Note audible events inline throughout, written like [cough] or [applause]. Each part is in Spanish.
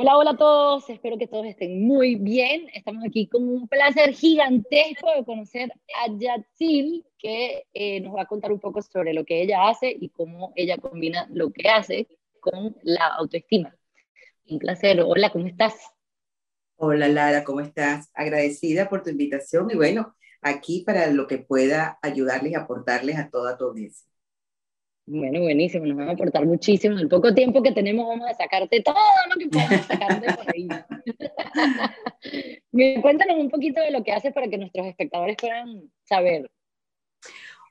Hola, hola a todos, espero que todos estén muy bien. Estamos aquí con un placer gigantesco de conocer a Yatsil, que eh, nos va a contar un poco sobre lo que ella hace y cómo ella combina lo que hace con la autoestima. Un placer, hola, ¿cómo estás? Hola Lara, ¿cómo estás? Agradecida por tu invitación y bueno, aquí para lo que pueda ayudarles y aportarles a toda tu audiencia. Bueno, buenísimo, nos van a aportar muchísimo. En el poco tiempo que tenemos vamos a sacarte todo lo que podamos sacarte por ahí. [laughs] Cuéntanos un poquito de lo que haces para que nuestros espectadores puedan saber.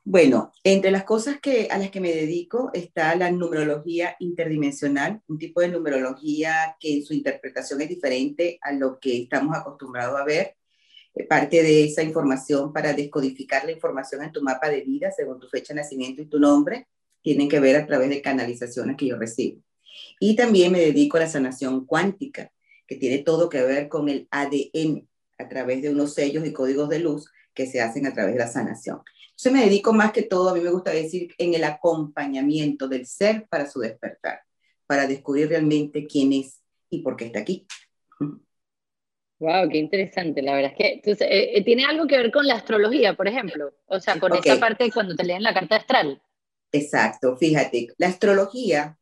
Bueno, entre las cosas que, a las que me dedico está la numerología interdimensional, un tipo de numerología que en su interpretación es diferente a lo que estamos acostumbrados a ver. Eh, parte de esa información para descodificar la información en tu mapa de vida según tu fecha de nacimiento y tu nombre tienen que ver a través de canalizaciones que yo recibo. Y también me dedico a la sanación cuántica, que tiene todo que ver con el ADN, a través de unos sellos y códigos de luz que se hacen a través de la sanación. Entonces me dedico más que todo, a mí me gusta decir, en el acompañamiento del ser para su despertar, para descubrir realmente quién es y por qué está aquí. Wow, qué interesante. La verdad es que entonces, eh, eh, tiene algo que ver con la astrología, por ejemplo. O sea, con esa parte cuando te leen la carta astral. Exacto, fíjate, la astrología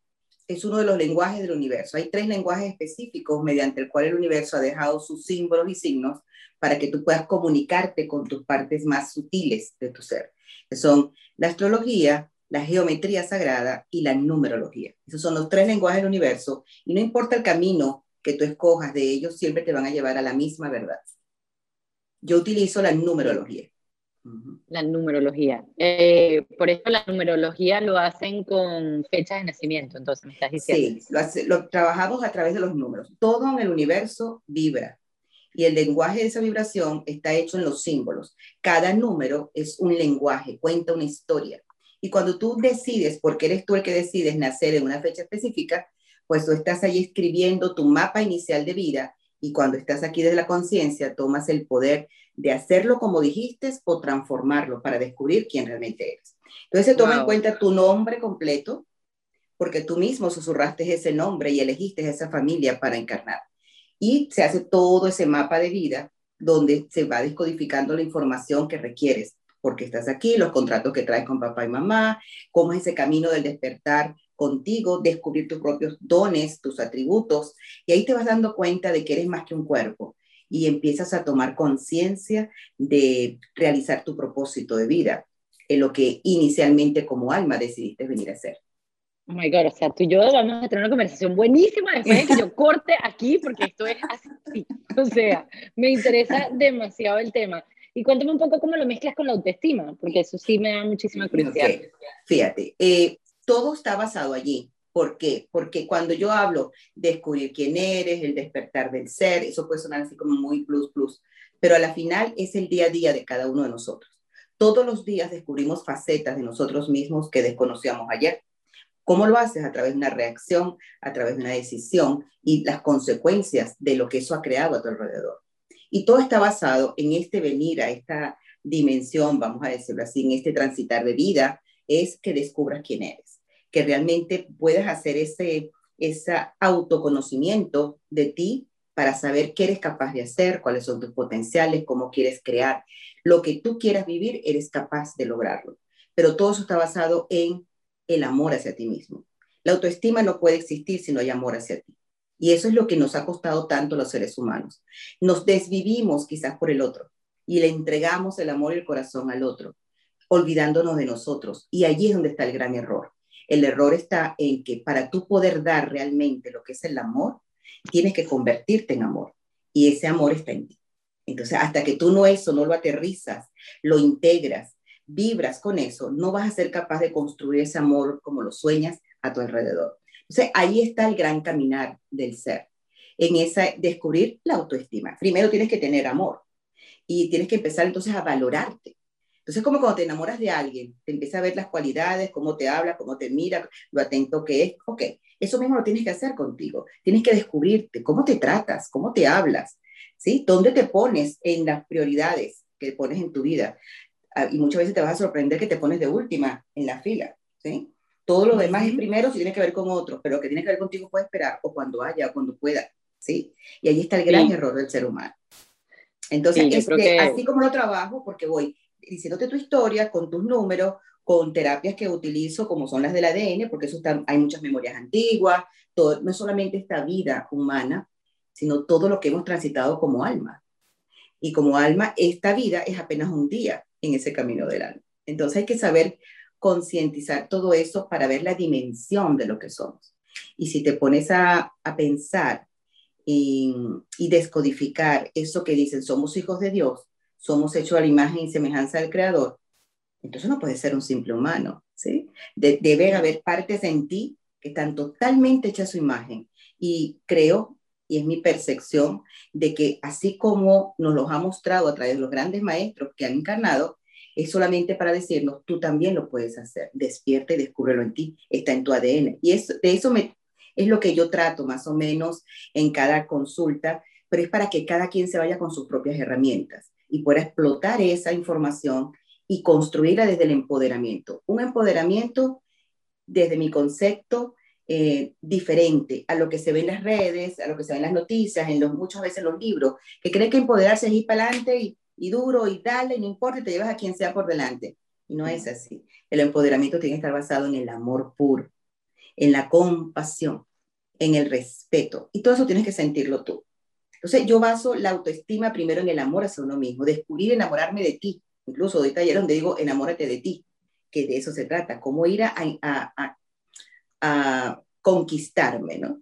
es uno de los lenguajes del universo. Hay tres lenguajes específicos mediante el cual el universo ha dejado sus símbolos y signos para que tú puedas comunicarte con tus partes más sutiles de tu ser, son la astrología, la geometría sagrada y la numerología. Esos son los tres lenguajes del universo y no importa el camino que tú escojas de ellos, siempre te van a llevar a la misma verdad. Yo utilizo la numerología. La numerología. Eh, por eso la numerología lo hacen con fechas de nacimiento, entonces me estás diciendo. Sí, lo, trabajamos a través de los números. Todo en el universo vibra y el lenguaje de esa vibración está hecho en los símbolos. Cada número es un lenguaje, cuenta una historia. Y cuando tú decides, porque eres tú el que decides nacer en una fecha específica, pues tú estás ahí escribiendo tu mapa inicial de vida y cuando estás aquí desde la conciencia tomas el poder de hacerlo como dijiste o transformarlo para descubrir quién realmente eres. Entonces se toma en cuenta tu nombre completo, porque tú mismo susurraste ese nombre y elegiste esa familia para encarnar. Y se hace todo ese mapa de vida donde se va descodificando la información que requieres, porque estás aquí, los contratos que traes con papá y mamá, cómo es ese camino del despertar contigo, descubrir tus propios dones, tus atributos, y ahí te vas dando cuenta de que eres más que un cuerpo, y empiezas a tomar conciencia de realizar tu propósito de vida, en lo que inicialmente como alma decidiste venir a hacer. Oh my God, o sea, tú y yo vamos a tener una conversación buenísima después de que yo corte aquí, porque esto es así. O sea, me interesa demasiado el tema. Y cuéntame un poco cómo lo mezclas con la autoestima, porque eso sí me da muchísima curiosidad. Fíjate, eh, todo está basado allí. ¿Por qué? Porque cuando yo hablo de descubrir quién eres, el despertar del ser, eso puede sonar así como muy plus plus, pero a la final es el día a día de cada uno de nosotros. Todos los días descubrimos facetas de nosotros mismos que desconocíamos ayer. ¿Cómo lo haces? A través de una reacción, a través de una decisión y las consecuencias de lo que eso ha creado a tu alrededor. Y todo está basado en este venir a esta dimensión, vamos a decirlo así, en este transitar de vida, es que descubras quién eres que realmente puedas hacer ese, ese autoconocimiento de ti para saber qué eres capaz de hacer, cuáles son tus potenciales, cómo quieres crear. Lo que tú quieras vivir, eres capaz de lograrlo. Pero todo eso está basado en el amor hacia ti mismo. La autoestima no puede existir si no hay amor hacia ti. Y eso es lo que nos ha costado tanto los seres humanos. Nos desvivimos quizás por el otro y le entregamos el amor y el corazón al otro, olvidándonos de nosotros. Y allí es donde está el gran error. El error está en que para tú poder dar realmente lo que es el amor, tienes que convertirte en amor. Y ese amor está en ti. Entonces, hasta que tú no eso, no lo aterrizas, lo integras, vibras con eso, no vas a ser capaz de construir ese amor como lo sueñas a tu alrededor. Entonces, ahí está el gran caminar del ser, en esa descubrir la autoestima. Primero tienes que tener amor y tienes que empezar entonces a valorarte. Entonces, como cuando te enamoras de alguien, te empieza a ver las cualidades, cómo te habla, cómo te mira, lo atento que es. Ok, eso mismo lo tienes que hacer contigo. Tienes que descubrirte, cómo te tratas, cómo te hablas, ¿sí? ¿Dónde te pones en las prioridades que pones en tu vida? Ah, y muchas veces te vas a sorprender que te pones de última en la fila, ¿sí? Todo lo demás es primero si tiene que ver con otro, pero lo que tiene que ver contigo puede esperar, o cuando haya, o cuando pueda. ¿sí? Y ahí está el gran error del ser humano. Entonces, así como lo trabajo, porque voy diciéndote tu historia con tus números, con terapias que utilizo, como son las del ADN, porque eso hay muchas memorias antiguas, todo, no solamente esta vida humana, sino todo lo que hemos transitado como alma. Y como alma, esta vida es apenas un día en ese camino del alma. Entonces hay que saber concientizar todo eso para ver la dimensión de lo que somos. Y si te pones a, a pensar y, y, descodificar eso que dicen, somos hijos de Dios, somos hechos a la imagen y semejanza del Creador, entonces no puede ser un simple humano, ¿sí? debe haber partes en ti que están totalmente hechas a su imagen. Y creo, y es mi percepción, de que así como nos los ha mostrado a través de los grandes maestros que han encarnado, es solamente para decirnos, tú también lo puedes hacer, despierta y descúbrelo en ti, está en tu ADN. Y eso, de eso me, es lo que yo trato más o menos en cada consulta, pero es para que cada quien se vaya con sus propias herramientas y pueda explotar esa información y construirla desde el empoderamiento. Un empoderamiento desde mi concepto eh, diferente a lo que se ve en las redes, a lo que se ve en las noticias, en los, muchas veces en los libros, que creen que empoderarse es ir para adelante y, y duro y dale, no importa, te llevas a quien sea por delante. Y no es así. El empoderamiento tiene que estar basado en el amor puro, en la compasión, en el respeto. Y todo eso tienes que sentirlo tú. Entonces yo baso la autoestima primero en el amor hacia uno mismo, descubrir enamorarme de ti, Incluso doy talleres donde digo, enamórate de ti, que de eso se trata, cómo ir a, a, conquistarme, ¿no?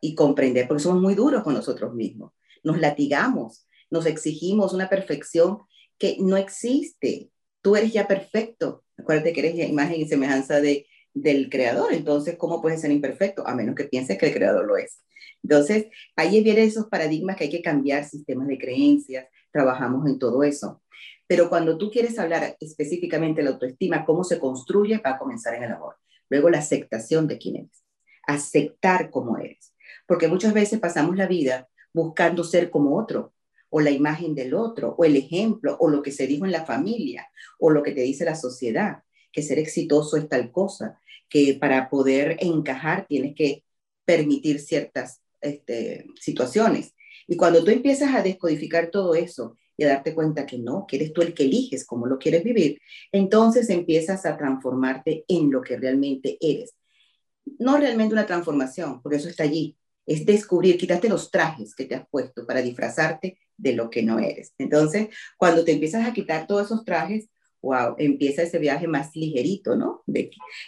Y comprender, porque somos muy duros con nosotros mismos. Nos latigamos, nos exigimos una perfección que no existe. Tú eres ya perfecto. Acuérdate que eres imagen y semejanza de, del creador. Entonces, ¿cómo puedes ser imperfecto? A menos que pienses que el creador lo es. Entonces, ahí vienen esos paradigmas que hay que cambiar, sistemas de creencias, trabajamos en todo eso. Pero cuando tú quieres hablar específicamente de la autoestima, cómo se construye, va a comenzar en el amor. Luego la aceptación de quién eres. Aceptar cómo eres. Porque muchas veces pasamos la vida buscando ser como otro, o la imagen del otro, o el ejemplo, o lo que se dijo en la familia, o lo que te dice la sociedad, que ser exitoso es tal cosa, que para poder encajar tienes que permitir ciertas este, situaciones. Y cuando tú empiezas a descodificar todo eso y a darte cuenta que no, que eres tú el que eliges cómo lo quieres vivir, entonces empiezas a transformarte en lo que realmente eres. No realmente una transformación, porque eso está allí, es descubrir, quitarte los trajes que te has puesto para disfrazarte de lo que no eres. Entonces, cuando te empiezas a quitar todos esos trajes, wow, empieza ese viaje más ligerito, ¿no?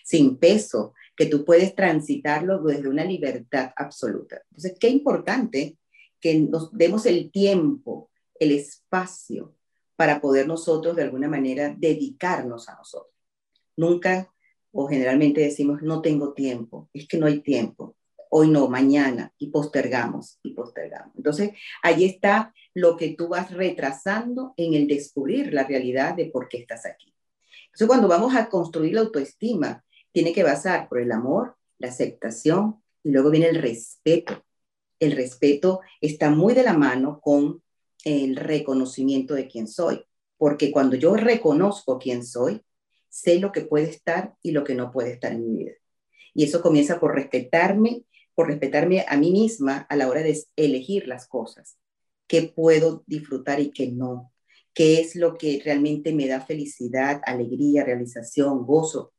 Sin peso, que tú puedes transitarlo desde una libertad absoluta. Entonces, qué importante que nos demos el tiempo el espacio para poder nosotros de alguna manera dedicarnos a nosotros. Nunca o generalmente decimos, no tengo tiempo, es que no hay tiempo, hoy no, mañana, y postergamos, y postergamos. Entonces, ahí está lo que tú vas retrasando en el descubrir la realidad de por qué estás aquí. Entonces, cuando vamos a construir la autoestima, tiene que basar por el amor, la aceptación, y luego viene el respeto. El respeto está muy de la mano con el reconocimiento de quién soy, porque cuando yo reconozco quién soy, sé lo que puede estar y lo que no puede estar en mi vida. Y eso comienza por respetarme, por respetarme a mí misma a la hora de elegir las cosas, qué puedo disfrutar y qué no, qué es lo que realmente me da felicidad, alegría, realización, gozo,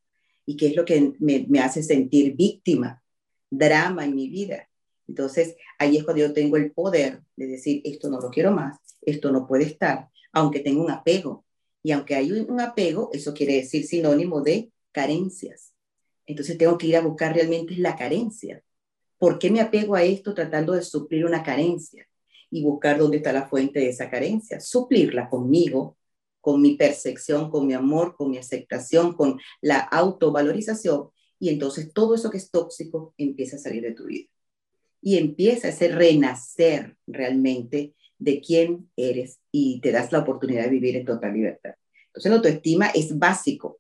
y qué es lo que me, hace sentir víctima, drama en mi vida. Entonces, ahí es cuando yo tengo el poder de decir, esto no lo quiero más, esto no puede estar, aunque tengo un apego. Y aunque hay un apego, eso quiere decir sinónimo de carencias. Entonces tengo que ir a buscar realmente la carencia. ¿Por qué me apego a esto tratando de suplir una carencia? Y buscar dónde está la fuente de esa carencia. Suplirla conmigo, con mi percepción, con mi amor, con mi aceptación, con la autovalorización. Y entonces todo eso que es tóxico empieza a salir de tu vida y empieza ese renacer realmente de quién eres y te das la oportunidad de vivir en total libertad. Entonces la autoestima es básico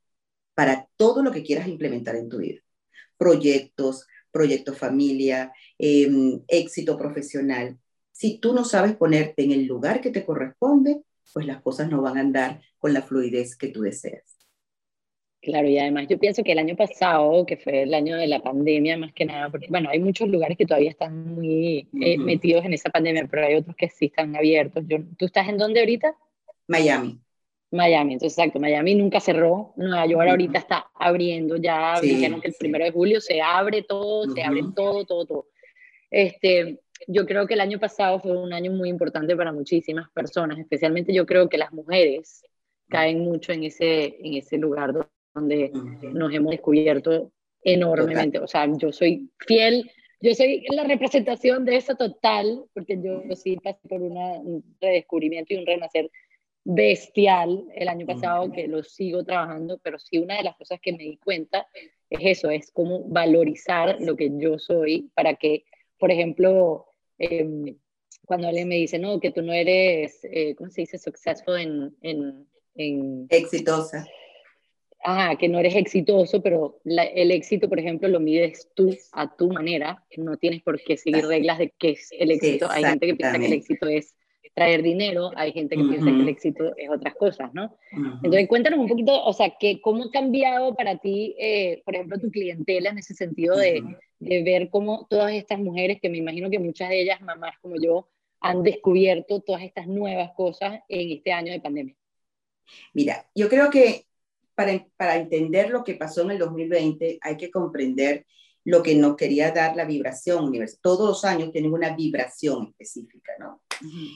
para todo lo que quieras implementar en tu vida. Proyectos, proyecto familia, em, éxito profesional. Si tú no sabes ponerte en el lugar que te corresponde, pues las cosas no van a andar con la fluidez que tú deseas. Claro, y además yo pienso que el año pasado, que fue el año de la pandemia más que nada, porque bueno, hay muchos lugares que todavía están muy eh, metidos en esa pandemia, pero hay otros que sí están abiertos. Yo, ¿Tú estás en dónde ahorita? Miami. Miami, entonces exacto, Miami nunca cerró, Nueva York ahorita está abriendo ya, dijeron que el primero de julio se abre todo, se abre todo, todo, todo. Este, yo creo que el año pasado fue un año muy importante para muchísimas personas, especialmente yo creo que las mujeres caen mucho en ese, en ese lugar donde nos hemos descubierto enormemente. O sea, yo soy fiel, yo soy la representación de eso total, porque yo, sí pasé por un redescubrimiento y un renacer bestial el año pasado, que lo sigo trabajando, pero sí una de las cosas que me di cuenta es eso, es cómo valorizar lo que yo soy para que, por ejemplo, em, cuando alguien me dice, no, que tú no eres, eh, ¿cómo se dice? Successful en, en, en... Exitosa ah, que no eres exitoso, pero el éxito, por ejemplo, lo mides tú a tu manera, no tienes por qué seguir reglas de qué es el éxito. hay gente que piensa que el éxito es traer dinero, hay gente que piensa que el éxito es otras cosas, ¿no? Entonces, cuéntanos un poquito, o sea, que, ¿cómo ha cambiado para ti, eh, por ejemplo, tu clientela en ese sentido de, de ver cómo todas estas mujeres, que me imagino que muchas de ellas, mamás como yo, han descubierto todas estas nuevas cosas en este año de pandemia? Mira, yo creo que para, entender lo que pasó en el 2020 hay que comprender lo que nos quería dar la vibración universal. Todos los años tienen una vibración específica, ¿no?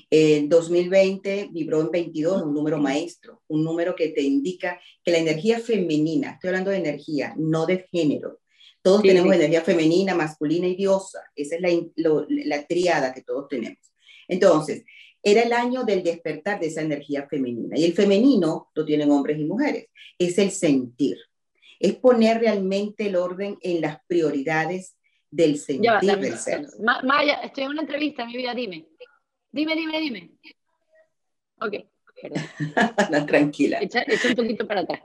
El 2020 vibró en 22, un número maestro, un número que te indica que la energía femenina, estoy hablando de energía, no de género. Todos tenemos energía femenina, masculina y diosa. Esa es la, la triada que todos tenemos. Entonces, era el año del despertar de esa energía femenina. Y el femenino lo tienen hombres y mujeres. Es el sentir. Es poner realmente el orden en las prioridades del sentir del ser. Maya, estoy en una entrevista, mi vida, dime. Dime, dime, dime. Ok, [laughs] no, tranquila. Echa, un poquito para atrás.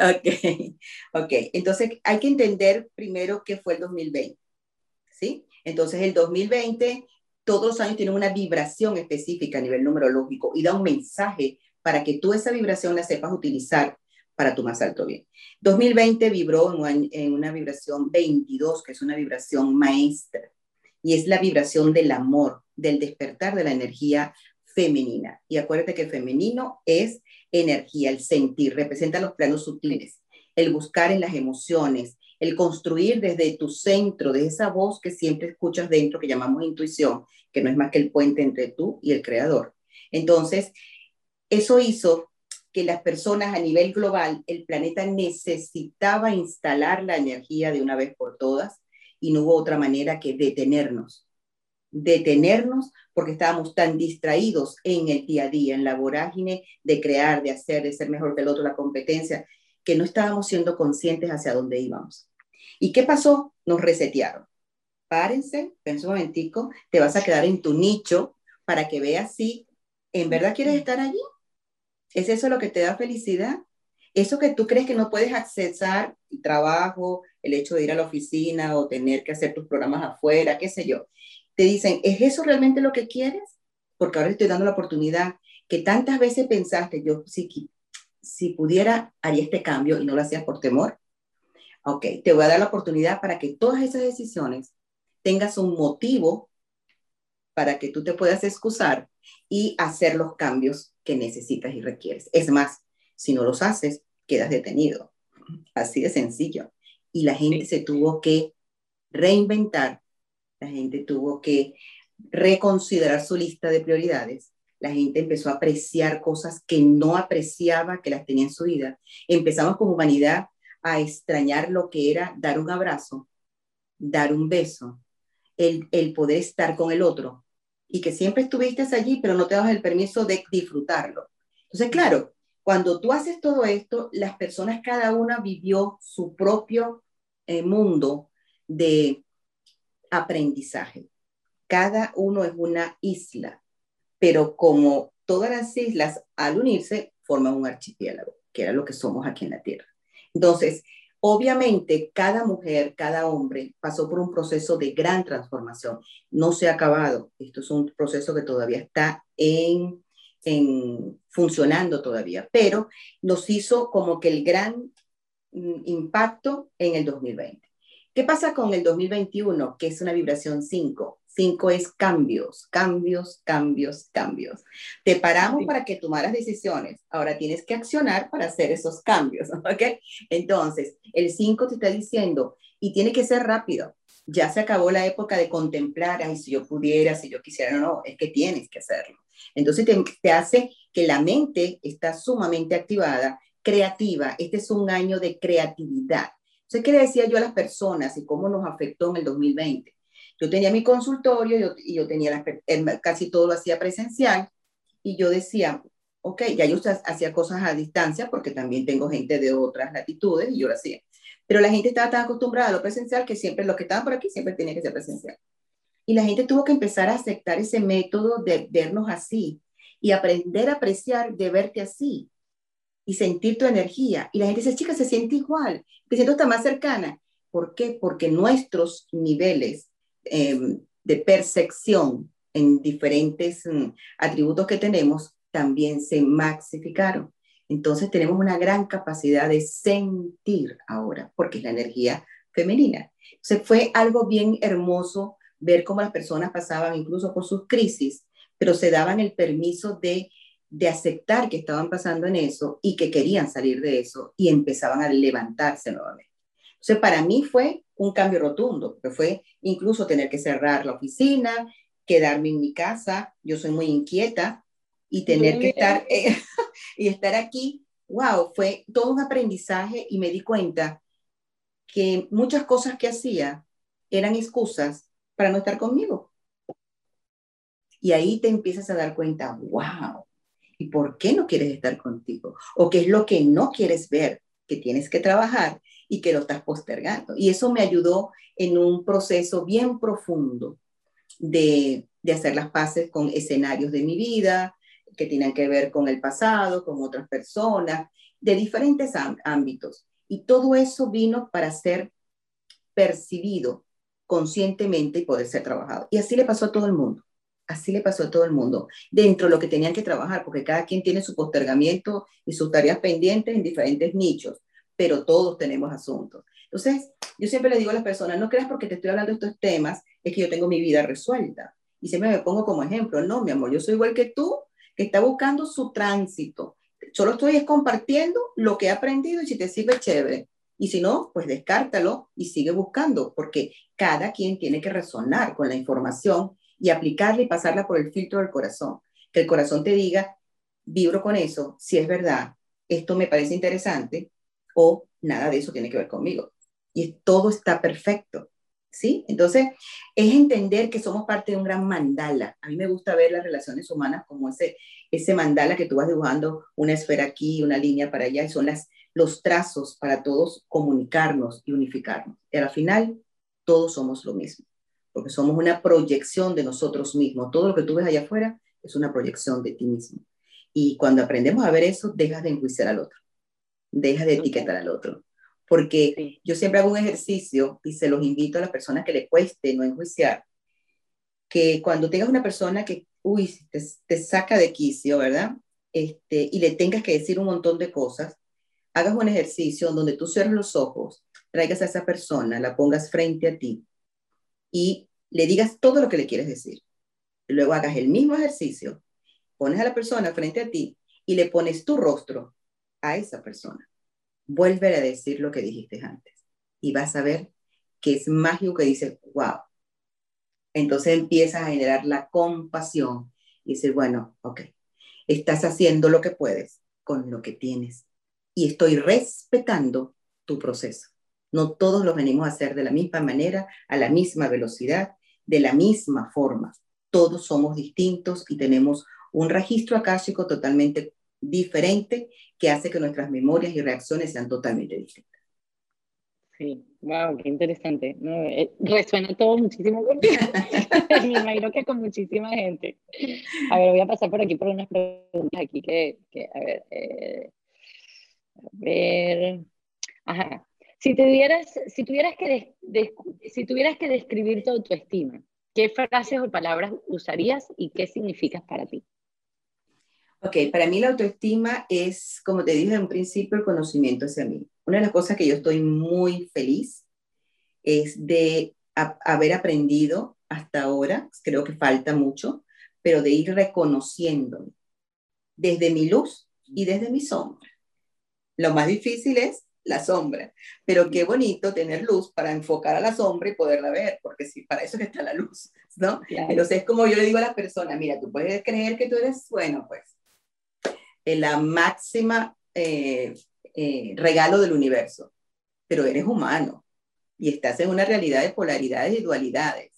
Ok, ok. Entonces hay que entender primero qué fue el 2020. ¿Sí? Entonces el 2020 todos los años tienen una vibración específica a nivel numerológico y da un mensaje para que tú esa vibración la sepas utilizar para tu más alto bien. 2020 vibró en una, vibración 22, que es una vibración maestra, y es la vibración del amor, del despertar de la energía femenina. Y acuérdate que femenino es energía, el sentir, representa los planos sutiles, el buscar en las emociones, el construir desde tu centro, de esa voz que siempre escuchas dentro, que llamamos intuición, que no es más que el puente entre tú y el creador. Entonces, eso hizo que las personas a nivel global, el planeta necesitaba instalar la energía de una vez por todas y no hubo otra manera que detenernos. Detenernos porque estábamos tan distraídos en el día a día, en la vorágine de crear, de hacer, de ser mejor que el otro, la competencia, que no estábamos siendo conscientes hacia dónde íbamos. ¿Y qué pasó? Nos resetearon. Párense, pensa un momentico, te vas a quedar en tu nicho para que veas si en verdad quieres estar allí. ¿Es eso lo que te da felicidad? Eso que tú crees que no puedes accesar, el trabajo, el hecho de ir a la oficina o tener que hacer tus programas afuera, qué sé yo. Te dicen, ¿es eso realmente lo que quieres? Porque ahora estoy dando la oportunidad que tantas veces pensaste, yo sí si pudiera, haría este cambio y no lo hacías por temor. Ok, te voy a dar la oportunidad para que todas esas decisiones tengas un motivo para que tú te puedas excusar y hacer los cambios que necesitas y requieres. Es más, si no los haces, quedas detenido. Así de sencillo. Y la gente se tuvo que reinventar, la gente tuvo que reconsiderar su lista de prioridades la gente empezó a apreciar cosas que no apreciaba, que las tenía en su vida. Empezamos como humanidad a extrañar lo que era dar un abrazo, dar un beso, el, el poder estar con el otro y que siempre estuviste allí, pero no te das el permiso de disfrutarlo. Entonces, claro, cuando tú haces todo esto, las personas, cada una vivió su propio eh, mundo de aprendizaje. Cada uno es una isla pero como todas las islas al unirse forman un archipiélago, que era lo que somos aquí en la Tierra. Entonces, obviamente, cada mujer, cada hombre pasó por un proceso de gran transformación. No se ha acabado. Esto es un proceso que todavía está en, en funcionando todavía, pero nos hizo como que el gran mm, impacto en el 2020. ¿Qué pasa con el 2021, que es una vibración 5? 5 es cambios, cambios, cambios, cambios. Te paramos para que tomaras decisiones. Ahora tienes que accionar para hacer esos cambios, [laughs] ¿ok? Entonces, el 5 te está diciendo, y tiene que ser rápido. Ya se acabó la época de contemplar, ay, si yo pudiera, si yo quisiera, no, no, es que tienes que hacerlo. Entonces te, te hace que la mente está sumamente activada, creativa. Este es un año de creatividad. Entonces, ¿qué le decía yo a las personas y cómo nos afectó en el 2020? Yo tenía mi consultorio y yo tenía casi todo lo hacía presencial y yo decía, ok, ya yo hacía cosas a distancia porque también tengo gente de otras latitudes y yo lo hacía. Pero la gente estaba tan acostumbrada a lo presencial que siempre los que estaban por aquí siempre tenía que ser presencial. Y la gente tuvo que empezar a aceptar ese método de vernos así y aprender a apreciar de verte así y sentir tu energía. Y la gente dice, chica, se siente igual, te siento hasta más cercana. ¿Por qué? Porque nuestros niveles Em, de percepción en diferentes mm, atributos que tenemos también se maxificaron. Entonces tenemos una gran capacidad de sentir ahora, porque es la energía femenina. Entonces fue algo bien hermoso ver cómo las personas pasaban incluso por sus crisis, pero se daban el permiso de, de aceptar que estaban pasando en eso y que querían salir de eso y empezaban a levantarse nuevamente. Entonces para mí fue un cambio rotundo, porque fue incluso tener que cerrar la oficina, quedarme en mi casa, yo soy muy inquieta, y tener que estar, [laughs] y estar aquí, wow, fue todo un aprendizaje y me di cuenta que muchas cosas que hacía eran excusas para no estar conmigo. Y ahí te empiezas a dar cuenta, wow, ¿y por qué no quieres estar contigo? ¿O qué es lo que no quieres ver que tienes que trabajar y que lo estás postergando. Y eso me ayudó en un proceso bien profundo de, de hacer las paces con escenarios de mi vida que tienen que ver con el pasado, con otras personas, de diferentes ámbitos. Y todo eso vino para ser percibido conscientemente y poder ser trabajado. Y así le pasó a todo el mundo. Así le pasó a todo el mundo, dentro de lo que tenían que trabajar, porque cada quien tiene su postergamiento y sus tareas pendientes en diferentes nichos pero todos tenemos asuntos. Entonces, yo siempre le digo a las personas, no creas porque te estoy hablando de estos temas, es que yo tengo mi vida resuelta. Y siempre me pongo como ejemplo, no, mi amor, yo soy igual que tú, que está buscando su tránsito. Solo estoy compartiendo lo que he aprendido y si te sirve, chévere. Y si no, pues descártalo y sigue buscando, porque cada quien tiene que resonar con la información y aplicarla y pasarla por el filtro del corazón. Que el corazón te diga, vibro con eso, si es verdad, esto me parece interesante, o nada de eso tiene que ver conmigo. Y todo está perfecto. ¿Sí? Entonces, es entender que somos parte de un gran mandala. A mí me gusta ver las relaciones humanas como ese, ese mandala que tú vas dibujando una esfera aquí, una línea para allá, y son las, los trazos para todos comunicarnos y unificarnos. Y al final, todos somos lo mismo, porque somos una proyección de nosotros mismos. Todo lo que tú ves allá afuera es una proyección de ti mismo. Y cuando aprendemos a ver eso, dejas de enjuiciar al otro deja de etiquetar al otro. Porque yo siempre hago un ejercicio y se los invito a las personas que le cueste no enjuiciar, que cuando tengas una persona que, uy, te, saca de quicio, ¿verdad? Este, y le tengas que decir un montón de cosas, hagas un ejercicio donde tú cierres los ojos, traigas a esa persona, la pongas frente a ti y le digas todo lo que le quieres decir. luego hagas el mismo ejercicio, pones a la persona frente a ti y le pones tu rostro a esa persona. Vuelve a decir lo que dijiste antes y vas a ver que es mágico que dices, wow. Entonces empiezas a generar la compasión y dices, bueno, ok, estás haciendo lo que puedes con lo que tienes y estoy respetando tu proceso. No todos lo venimos a hacer de la misma manera, a la misma velocidad, de la misma forma. Todos somos distintos y tenemos un registro acásico totalmente diferente que hace que nuestras memorias y reacciones sean totalmente distintas. Sí, wow, qué interesante. Eh, resuena todo muchísimo contigo. [laughs] Me imagino que con muchísima gente. A ver, voy a pasar por aquí por unas preguntas aquí que, que a ver, eh, a ver, ajá. Si tuvieras, si tuvieras que, si tuvieras que describir tu autoestima, ¿qué frases o palabras usarías y qué significas para ti? Ok, para mí la autoestima es, como te dije en principio, el conocimiento hacia mí. Una de las cosas que yo estoy muy feliz es de haber aprendido hasta ahora, creo que falta mucho, pero de ir reconociéndome desde mi luz y desde mi sombra. Lo más difícil es la sombra, pero qué bonito tener luz para enfocar a la sombra y poderla ver, porque sí, para eso está la luz, ¿no? Entonces es como yo le digo a las personas, mira, tú puedes creer que tú eres, bueno, pues, la máxima eh, eh, regalo del universo, pero eres humano y estás en una realidad de polaridades y dualidades.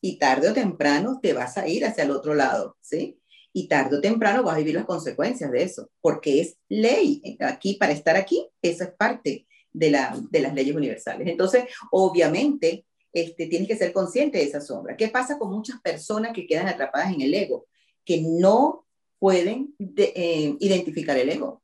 Y tarde o temprano te vas a ir hacia el otro lado, ¿sí? Y tarde o temprano vas a vivir las consecuencias de eso, porque es ley. Aquí, para estar aquí, eso es parte de, la, de las leyes universales. Entonces, obviamente, este, tienes que ser consciente de esa sombra. ¿Qué pasa con muchas personas que quedan atrapadas en el ego? Que no pueden eh, identificar el ego,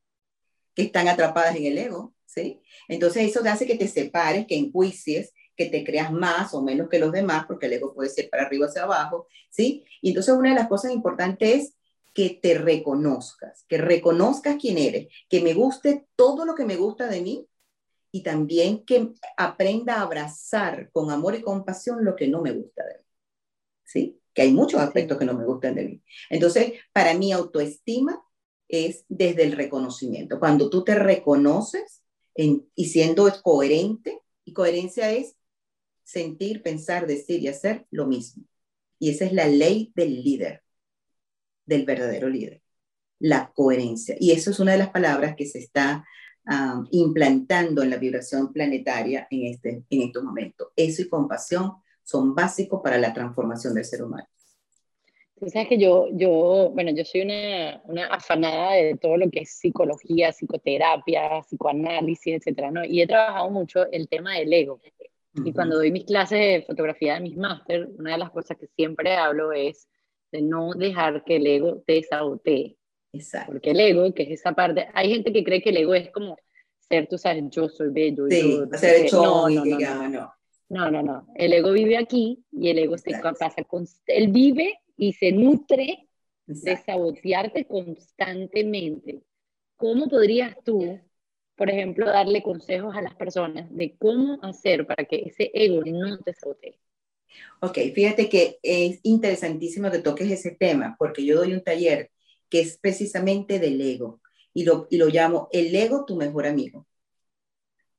que están atrapadas en el ego, ¿sí? Entonces eso te hace que te separes, que enjuicies, que te creas más o menos que los demás, porque el ego puede ser para arriba o hacia abajo, ¿sí? Y entonces una de las cosas importantes es que te reconozcas, que reconozcas quién eres, que me guste todo lo que me gusta de mí y también que aprenda a abrazar con amor y compasión lo que no me gusta de mí, ¿sí? Que hay muchos aspectos que no me gustan de mí. Entonces, para mí, autoestima es desde el reconocimiento. Cuando tú te reconoces y siendo coherente, y coherencia es sentir, pensar, decir y hacer lo mismo. Y esa es la ley del líder, del verdadero líder, la coherencia. Y eso es una de las palabras que se está ah, implantando en la vibración planetaria en, este, en estos momentos. Eso y compasión son básicos para la transformación del ser humano. Tú sabes que yo, yo, bueno, yo soy una, una afanada de todo lo que es psicología, psicoterapia, psicoanálisis, etcétera, ¿no? Y he trabajado mucho el tema del ego. Y cuando doy mis clases de fotografía de mis máster, una de las cosas que siempre hablo es de no dejar que el ego te sabotee. Exacto. Porque el ego, que es esa parte, hay gente que cree que el ego es como ser, tú sabes, yo soy bello. Sí, yo, ser hecho no, no, no, no, no, no, no. El ego vive aquí y el ego se pasa con, él vive y se nutre de sabotearte constantemente. ¿Cómo podrías tú, por ejemplo, darle consejos a las personas de cómo hacer para que ese ego no te sabotee? Ok, fíjate que es interesantísimo que toques ese tema, porque yo doy un taller que es precisamente del ego y lo, y lo llamo el ego tu mejor amigo.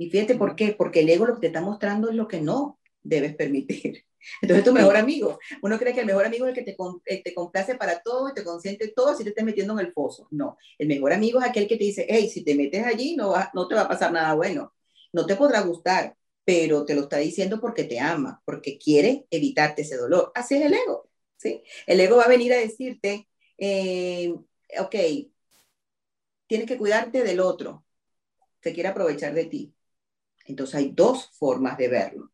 Y fíjate por qué, porque el ego lo que te está mostrando es lo que no debes permitir. [laughs] Entonces tu mejor amigo, uno cree que el mejor amigo es el que te, eh, te complace para todo y te consiente todo si te estás metiendo en el pozo. No, el mejor amigo es aquel que te dice, hey, si te metes allí no, va, no te va a pasar nada bueno. No te podrá gustar, pero te lo está diciendo porque te ama, porque quiere evitarte ese dolor. Así es el ego, ¿sí? El ego va a venir a decirte, eh, ok, tienes que cuidarte del otro, te quiere aprovechar de ti. Entonces hay dos formas de verlo.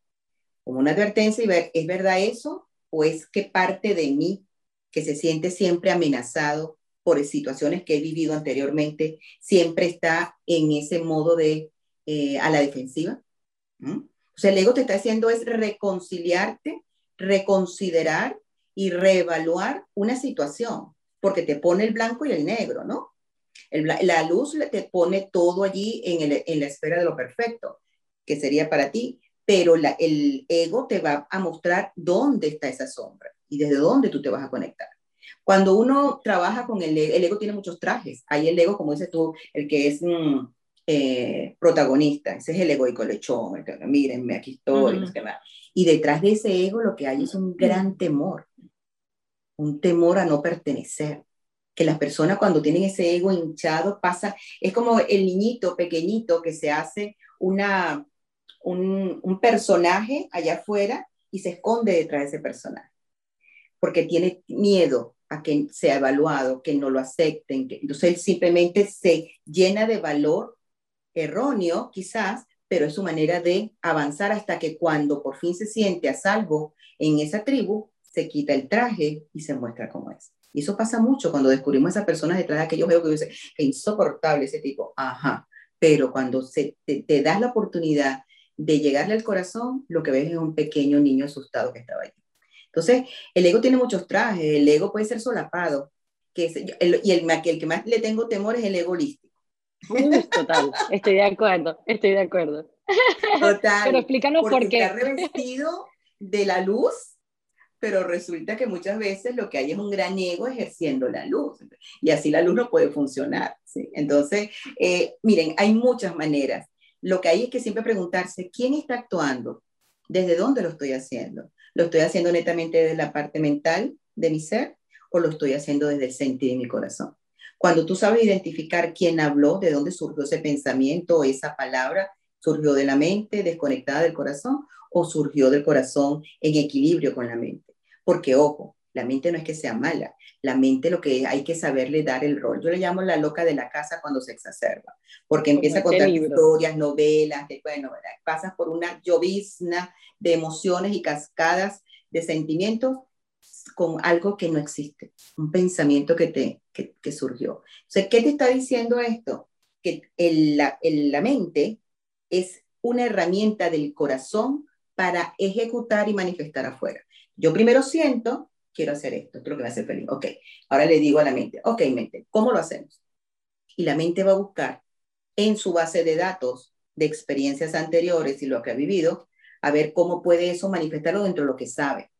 Como una advertencia y ver, ¿es verdad eso? ¿O es que parte de mí que se siente siempre amenazado por situaciones que he vivido anteriormente, siempre está en ese modo de eh, a la defensiva? O sea, el ego te está haciendo es reconciliarte, reconsiderar y reevaluar una situación, porque te pone el blanco y el negro, ¿no? la luz te pone todo allí en, en la esfera de lo perfecto que sería para ti, pero el ego te va a mostrar dónde está esa sombra y desde dónde tú te vas a conectar. Cuando uno trabaja con el ego, el ego tiene muchos trajes. Hay el ego, como dices tú, el que es mm, eh, protagonista, ese es el egoico lechón, el que, mírenme, aquí estoy, y detrás de ese ego lo que hay es un gran temor, un temor a no pertenecer, que las personas cuando tienen ese ego hinchado pasa, es como el niñito pequeñito que se hace una, un, personaje allá afuera y se esconde detrás de ese personaje, porque tiene miedo a que sea evaluado, que no lo acepten. Que, entonces él simplemente se llena de valor erróneo, quizás, pero es su manera de avanzar hasta que cuando por fin se siente a salvo en esa tribu, se quita el traje y se muestra como es. Y eso pasa mucho cuando descubrimos a esas personas detrás de aquellos veo que dicen, que insoportable ese tipo. Ajá. Pero cuando se, te, te das la oportunidad de llegarle al corazón, lo que ves es un pequeño niño asustado que estaba ahí. Entonces, el ego tiene muchos trajes, el ego puede ser solapado, que y el, el que más le tengo temor es el ego holístico. total, estoy de acuerdo, estoy de acuerdo. Total. Pero explícanos por qué. Está revestido de la luz, pero resulta que muchas veces lo que hay es un gran ego ejerciendo la luz. Y así la luz no puede funcionar. ¿sí? Entonces, eh, miren, hay muchas maneras. Lo que hay es que siempre preguntarse, ¿quién está actuando? ¿Desde dónde lo estoy haciendo? ¿Lo estoy haciendo netamente desde la parte mental de mi ser o lo estoy haciendo desde el sentir de mi corazón? Cuando tú sabes identificar quién habló, de dónde surgió ese pensamiento, esa palabra, surgió de la mente desconectada del corazón o surgió del corazón en equilibrio con la mente. Porque, ojo, la mente no es que sea mala, la mente lo que hay que saberle dar el rol. Yo le llamo la loca de la casa cuando se exacerba, porque empieza a contar historias, novelas, de, bueno, pasas por una llovizna de emociones y cascadas de sentimientos con algo que no existe, un pensamiento que te que, surgió. ¿qué te está diciendo esto? Que la, la mente es una herramienta del corazón para ejecutar y manifestar afuera. Yo primero siento, quiero hacer esto, esto es lo que me hace feliz. Ok, ahora le digo a la mente, ok, mente, ¿cómo lo hacemos? Y la mente va a buscar en su base de datos de experiencias anteriores y lo que ha vivido, a ver cómo puede eso manifestarlo dentro de lo que sabe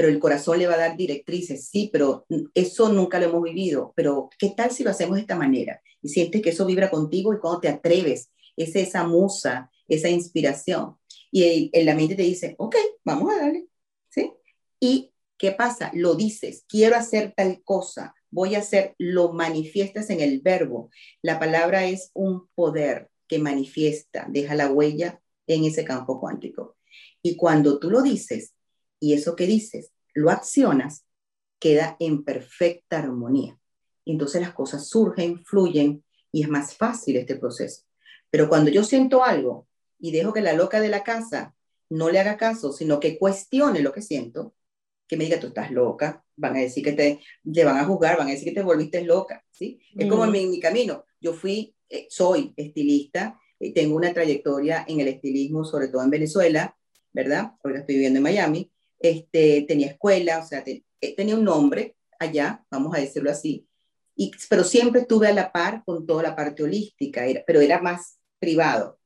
pero el corazón le va a dar directrices, sí, pero eso nunca lo hemos vivido, pero ¿qué tal si lo hacemos de esta manera? Y sientes que eso vibra contigo y cuando te atreves, es esa musa, esa inspiración. Y en la mente te dice, ok, vamos a darle, ¿sí? ¿Y qué pasa? Lo dices, quiero hacer tal cosa, voy a hacer, lo manifiestas en el verbo. La palabra es un poder que manifiesta, deja la huella en ese campo cuántico. Y cuando tú lo dices, y eso que dices lo accionas, queda en perfecta armonía. Entonces las cosas surgen, fluyen y es más fácil este proceso. Pero cuando yo siento algo y dejo que la loca de la casa no le haga caso, sino que cuestione lo que siento, que me diga, tú estás loca, van a decir que te, te van a juzgar, van a decir que te volviste loca, ¿sí? Es como en mi, camino. Yo fui, eh, soy estilista, eh, tengo una trayectoria en el estilismo, sobre todo en Venezuela, ¿verdad? Ahora estoy viviendo en Miami, este, tenía escuela, o sea, eh, tenía un nombre allá, vamos a decirlo así, y, pero siempre estuve a la par con toda la parte holística, era, pero era más privado.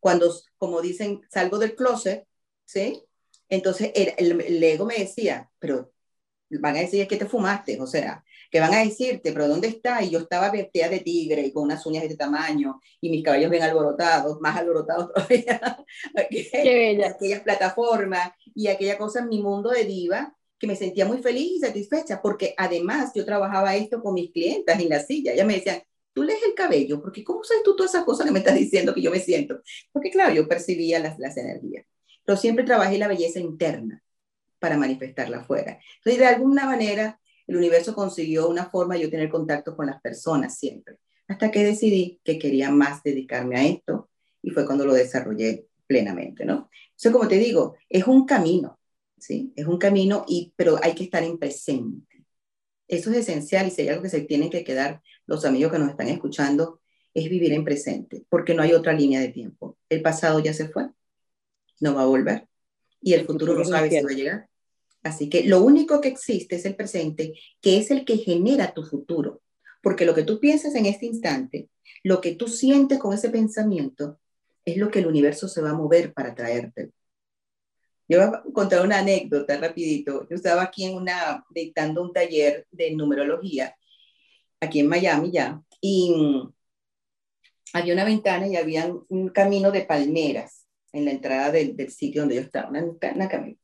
Cuando, como dicen, salgo del closet, ¿sí? Entonces el, el, ego me decía, pero van a decir que te fumaste, o sea, que van a decirte, pero ¿dónde está? Y yo estaba vestida de tigre y con unas uñas de este tamaño y mis cabellos bien alborotados, más alborotados [laughs] todavía, aquellas plataformas y aquella cosa en mi mundo de diva que me sentía muy feliz y satisfecha porque además yo trabajaba esto con mis clientas en la silla. Ellas me decían, tú lees el cabello, porque ¿cómo sabes tú todas esas cosas que me estás diciendo que yo me siento? Porque claro, yo percibía las, las energías. Pero siempre trabajé la belleza interna para manifestarla afuera. Entonces, de alguna manera, el universo consiguió una forma de yo tener contacto con las personas siempre, hasta que decidí que quería más dedicarme a esto y fue cuando lo desarrollé plenamente, ¿no? Entonces, como te digo, es un camino, ¿sí? Es un camino, y, pero hay que estar en presente. Eso es esencial y hay algo que se tienen que quedar los amigos que nos están escuchando, es vivir en presente, porque no hay otra línea de tiempo. El pasado ya se fue, no va a volver, y el futuro no sabe si va a llegar. Así que lo único que existe es el presente, que es el que genera tu futuro. Porque lo que tú piensas en este instante, lo que tú sientes con ese pensamiento, es lo que el universo se va a mover para traerte. Yo voy a contar una anécdota rapidito. Yo estaba aquí en una, dictando un taller de numerología, aquí en Miami ya, y había una ventana y había un camino de palmeras en la entrada del, sitio donde yo estaba, una, una camino.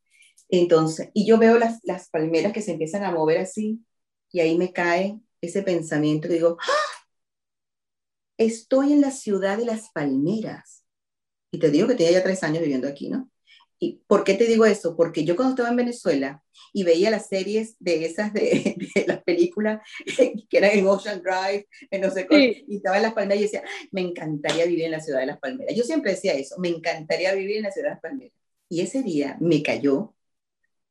Entonces, y yo veo las, las palmeras que se empiezan a mover así, y ahí me cae ese pensamiento digo, ¡Ah! estoy en la ciudad de las palmeras. Y te digo que tenía ya tres años viviendo aquí, ¿no? ¿Y por qué te digo eso? Porque yo cuando estaba en Venezuela y veía las series de esas de, [laughs] de las películas [laughs] que eran en Ocean Drive, en no sé qué, y estaba en Las Palmeras y decía, me encantaría vivir en la ciudad de Las Palmeras. Yo siempre decía eso, me encantaría vivir en la ciudad de Las Palmeras. Y ese día me cayó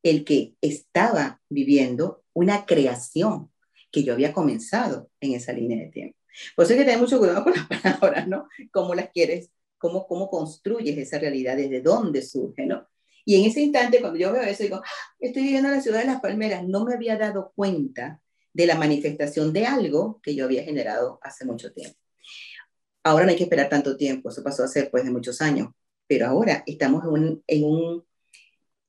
el que estaba viviendo una creación que yo había comenzado en esa línea de tiempo. Por eso hay que tener mucho cuidado con las [laughs] palabras, ¿no? Cómo las quieres, cómo, cómo construyes esa realidad, desde dónde surge, ¿no? Y en ese instante, cuando yo veo eso, digo, ah, estoy viviendo en la ciudad de Las Palmeras, no me había dado cuenta de la manifestación de algo que yo había generado hace mucho tiempo. Ahora no hay que esperar tanto tiempo, eso pasó hace pues de muchos años, pero ahora estamos en un, en un,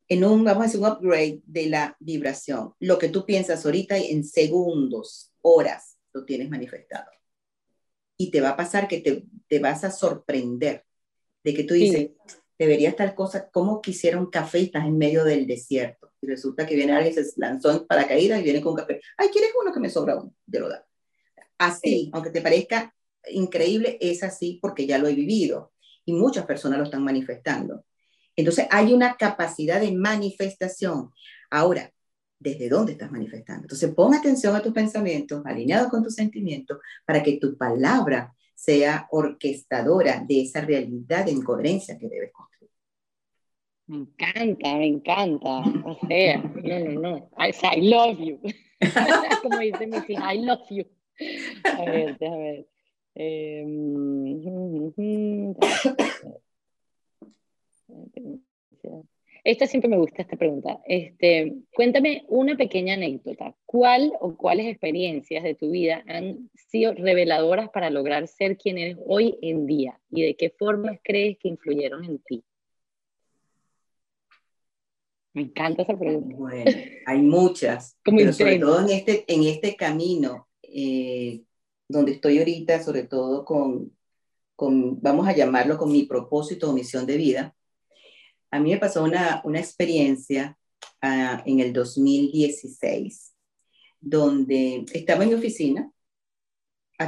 en un, vamos a decir, upgrade de la vibración. Lo que tú piensas ahorita en segundos, horas, lo tienes manifestado. Y te va a pasar que te, te vas a sorprender de que tú dices, debería estar cosa, como quisiera un café y estás en medio del desierto. Y resulta que viene alguien, se lanzó en paracaídas y viene con un café. Ay, ¿quieres uno que me sobra uno? Te lo da. Así, aunque te parezca increíble, es así porque ya lo he vivido y muchas personas lo están manifestando. Entonces hay una capacidad de manifestación. Ahora, ¿desde dónde estás manifestando? Entonces pon atención a tus pensamientos, alineados con tus sentimientos, para que tu palabra sea orquestadora de esa realidad en coherencia que debes construir. Me encanta, me encanta. O sea, no, no, no. I, love you. [laughs] Como dice mi hija, I love you. A ver, déjame ver. Em, esta siempre me gusta esta pregunta. Este, cuéntame una pequeña anécdota. ¿Cuál o cuáles experiencias de tu vida han sido reveladoras para lograr ser quien eres hoy en día? ¿Y de qué formas crees que influyeron en ti? Me encanta esa pregunta. Bueno, hay muchas, [laughs] pero sobre todo en este, en este camino eh, donde estoy ahorita, sobre todo con, con, vamos a llamarlo con mi propósito o misión de vida, a mí me pasó una, una experiencia uh, en el 2016, donde estaba en mi oficina,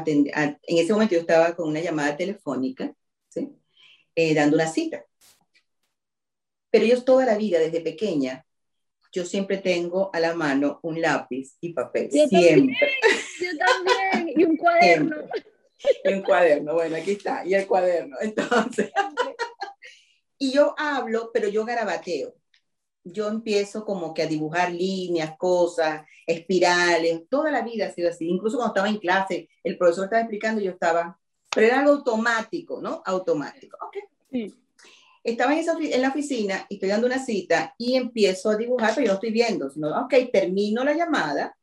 en ese momento yo estaba con una llamada telefónica, ¿sí? eh, dando una cita. Pero yo toda la vida, desde pequeña, yo siempre tengo a la mano un lápiz y papel, siempre. yo también, y un cuaderno. [laughs] Y un cuaderno, bueno, aquí está, y el cuaderno. Entonces, y yo hablo, pero yo garabateo. Yo empiezo como que a dibujar líneas, cosas, espirales, toda la vida ha sido así. Incluso cuando estaba en clase, el profesor estaba explicando y yo estaba, pero era algo automático, ¿no? Automático. Ok. Sí estaba en, en, la oficina y estoy dando una cita y empiezo a dibujar, pero yo no estoy viendo, sino, ok, termino la llamada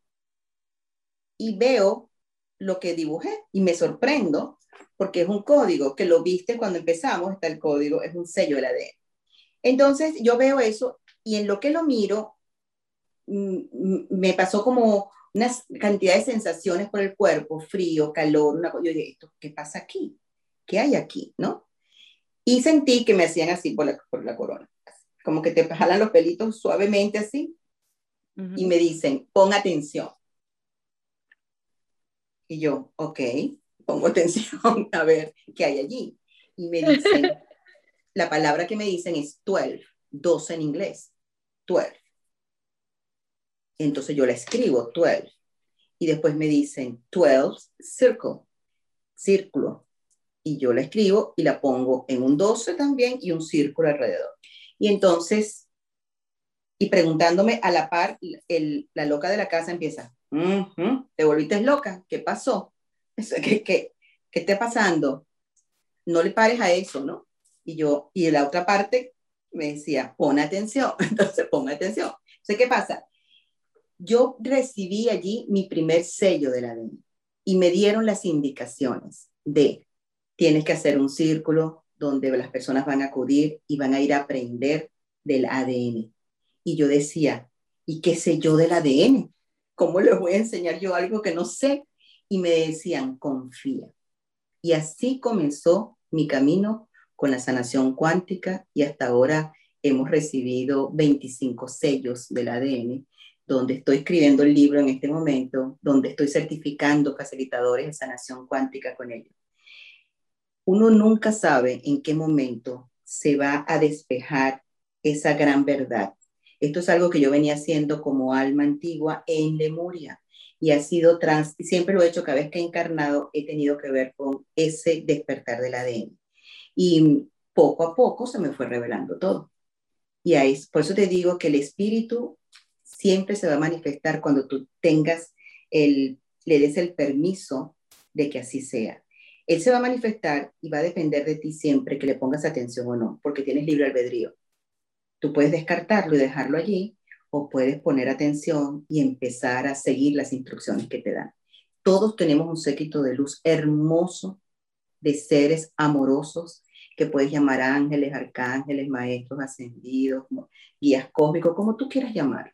y veo lo que dibujé y me sorprendo porque es un código que lo viste cuando empezamos, está el código, es un sello del ADN. Entonces yo veo eso y en lo que lo miro me pasó como una cantidad de sensaciones por el cuerpo, frío, calor, una cosa. Yo dije, ¿qué pasa aquí? ¿Qué hay aquí? ¿No? Y sentí que me hacían así por la, por la corona, como que te jalan los pelitos suavemente así y me dicen, pon atención. Y yo, ok, pongo atención [laughs] a ver qué hay allí. Y me dicen, [laughs] la palabra que me dicen es 12, 12 en inglés, 12. Entonces yo la escribo, 12. Y después me dicen 12 circle, círculo y yo la escribo y la pongo en un 12 también y un círculo alrededor. Y entonces, y preguntándome a la par, el, la loca de la casa empieza, ¿te volviste loca? ¿Qué pasó? [laughs] ¿Qué, qué, qué está pasando? No le pares a eso, ¿no? Y yo, y la otra parte me decía, pon atención, [laughs] entonces pon atención. Entonces, ¿qué pasa? Yo recibí allí mi primer sello de la y me dieron las indicaciones de tienes que hacer un círculo donde las personas van a acudir y van a ir a aprender del ADN. Y yo decía, ¿y qué sé yo del ADN? ¿Cómo les voy a enseñar yo algo que no sé? Y me decían, confía. Y así comenzó mi camino con la sanación cuántica y hasta ahora hemos recibido 25 sellos del ADN, donde estoy escribiendo el libro en este momento, donde estoy certificando facilitadores de sanación cuántica con ellos uno nunca sabe en qué momento se va a despejar esa gran verdad. Esto es algo que yo venía haciendo como alma antigua en Lemuria y ha sido trans, y siempre lo he hecho cada vez que he encarnado, he tenido que ver con ese despertar del ADN. Y poco a poco se me fue revelando todo. Y ahí, por eso te digo que el espíritu siempre se va a manifestar cuando tú tengas el, le des el permiso de que así sea. Él se va a manifestar y va a depender de ti siempre que le pongas atención o no, porque tienes libre albedrío. Tú puedes descartarlo y dejarlo allí, o puedes poner atención y empezar a seguir las instrucciones que te dan. Todos tenemos un séquito de luz hermoso de seres amorosos que puedes llamar ángeles, arcángeles, maestros ascendidos, guías cósmicos, como tú quieras llamarlos.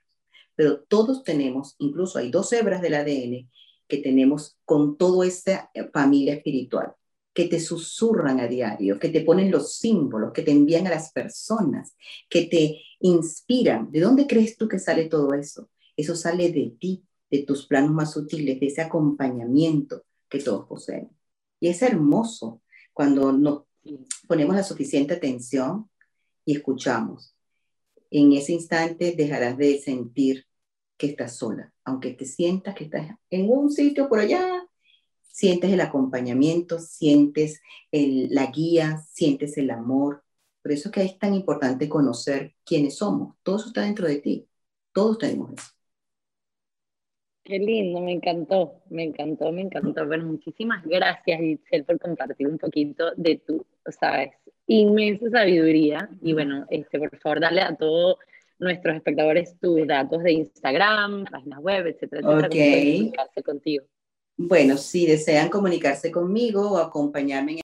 Pero todos tenemos, incluso hay dos hebras del ADN que tenemos con toda esa familia espiritual, que te susurran a diario, que te ponen los símbolos, que te envían a las personas, que te inspiran. ¿De dónde crees tú que sale todo eso? Eso sale de ti, de tus planos más sutiles, de ese acompañamiento que todos poseen. Y es hermoso cuando nos ponemos la suficiente atención y escuchamos. En ese instante dejarás de sentir que estás sola, aunque te sientas que estás en un sitio por allá, sientes el acompañamiento, sientes la guía, sientes el amor. Por eso que es tan importante conocer quiénes somos. Todo eso está dentro de ti. Todos tenemos eso. Qué lindo, me encantó, me encantó, me encantó. Bueno, muchísimas gracias, Itzel, por compartir un poquito de tu, sabes, inmensa sabiduría. Y bueno, este, por favor, dale a todos nuestros espectadores tus datos de Instagram, páginas web, etcétera, etcétera, okay. comunicarse contigo. Bueno, si desean comunicarse conmigo o acompañarme en